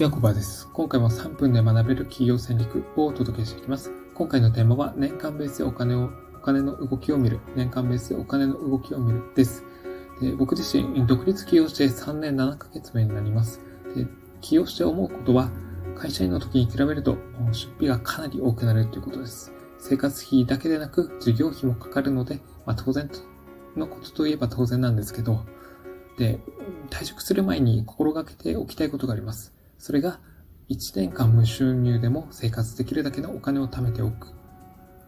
ちは、コバです。今回も3分で学べる企業戦略をお届けしていきます。今回のテーマは、年間ベースでお金を、お金の動きを見る。年間ベースでお金の動きを見るです。で僕自身、独立起業して3年7ヶ月目になります。で起業して思うことは、会社員の時に比べると、出費がかなり多くなるということです。生活費だけでなく、事業費もかかるので、まあ、当然のことといえば当然なんですけど、で、退職する前に心がけておきたいことがあります。それが、1年間無収入でも生活できるだけのお金を貯めておく。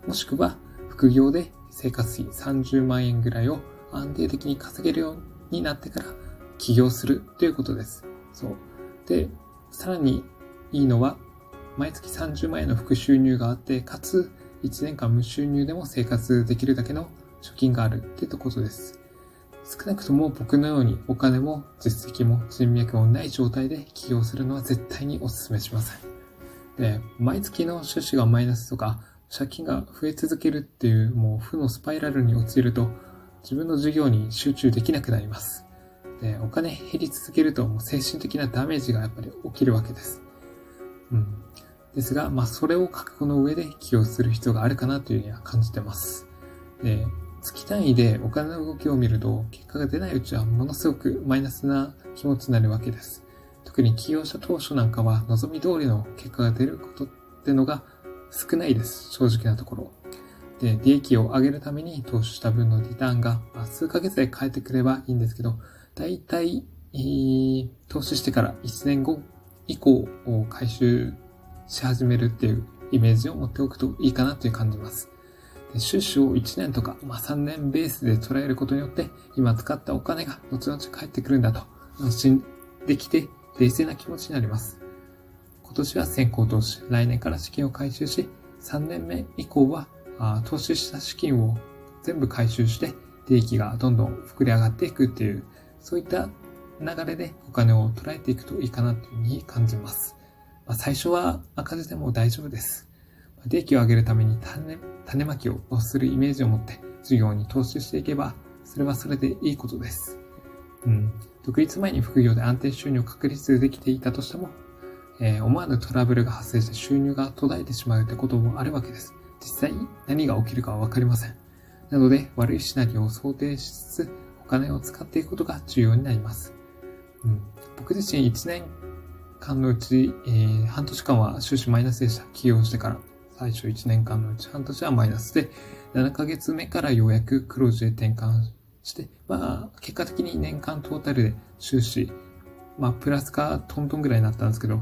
もしくは、副業で生活費30万円ぐらいを安定的に稼げるようになってから起業するということです。そう。で、さらにいいのは、毎月30万円の副収入があって、かつ1年間無収入でも生活できるだけの貯金があるってことです。少なくとも僕のようにお金も実績も人脈もない状態で起業するのは絶対にお勧めしません。で、毎月の収支がマイナスとか、借金が増え続けるっていうもう負のスパイラルに陥ると、自分の授業に集中できなくなります。で、お金減り続けるともう精神的なダメージがやっぱり起きるわけです。うん。ですが、まあそれを覚悟の上で起業する必要があるかなというふうには感じてます。で、月単位でお金の動きを見ると、結果が出ないうちはものすごくマイナスな気持ちになるわけです。特に起業者当初なんかは望み通りの結果が出ることってのが少ないです。正直なところ。で、利益を上げるために投資した分のリターンが、まあ、数ヶ月で返ってくればいいんですけど、だいたい、えー、投資してから1年後以降を回収し始めるっていうイメージを持っておくといいかなという感じます。収支を1年とか、まあ、3年ベースで捉えることによって、今使ったお金が後々返ってくるんだと安心できて、冷静な気持ちになります。今年は先行投資、来年から資金を回収し、3年目以降はあ投資した資金を全部回収して、利益がどんどん膨れ上がっていくっていう、そういった流れでお金を捉えていくといいかなというふうに感じます。まあ、最初は赤字でも大丈夫です。利益を上げるために種種まきをするイメージを持って事業に投資していけば、それはそれでいいことです。うん。独立前に副業で安定収入を確立できていたとしても、えー、思わぬトラブルが発生して収入が途絶えてしまうってこともあるわけです。実際何が起きるかはわかりません。なので、悪いシナリオを想定しつつ、お金を使っていくことが重要になります。うん、僕自身1年間のうち、えー、半年間は収支マイナスでした。起業してから。最初1年間のうち半年はマイナスで、7ヶ月目からようやく黒字へ転換して、まあ、結果的に年間トータルで収支、まあ、プラスかトントンぐらいになったんですけど、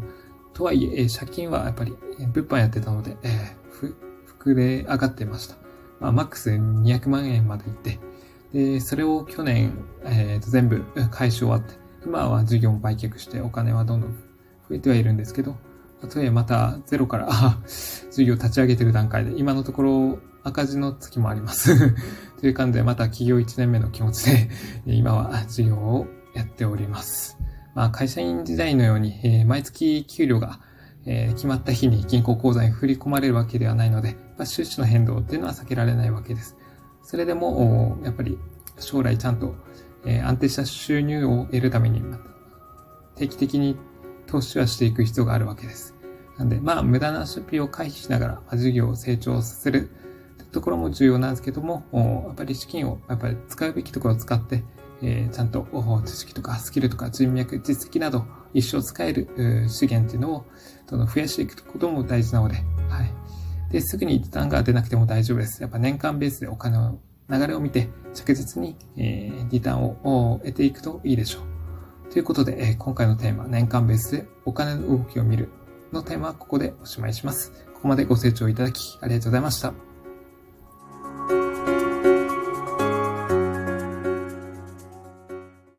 とはいえ、借金はやっぱり物販やってたので、えー、膨れ上がってました。まあ、マックス200万円まで行って、で、それを去年、えー、全部返し終わって、今は事業も売却してお金はどんどん増えてはいるんですけど、例えばまたゼロから、あ、事業立ち上げてる段階で、今のところ赤字の月もあります という感じで、また企業1年目の気持ちで、今は事業をやっております。まあ、会社員時代のように、えー、毎月給料が、えー、決まった日に銀行口座に振り込まれるわけではないので、まあ、収支の変動っていうのは避けられないわけです。それでも、やっぱり将来ちゃんと、えー、安定した収入を得るために、定期的に投資はしていく必要があるわけです。なんで、まあ、無駄な出費を回避しながら、ま、事業を成長させるところも重要なんですけども、やっぱり資金をやっぱり使うべきところを使って、えー、ちゃんと知識とかスキルとか人脈、実績など一生使える資源っていうのをどんどん増やしていくことも大事なので、はい。で、すぐにリターンが出なくても大丈夫です。やっぱ年間ベースでお金の流れを見て着実に、えー、リターンを得ていくといいでしょう。ということで、え今回のテーマ、年間ベースでお金の動きを見るのテーマはここでおしまいします。ここまでご清聴いただきありがとうございました。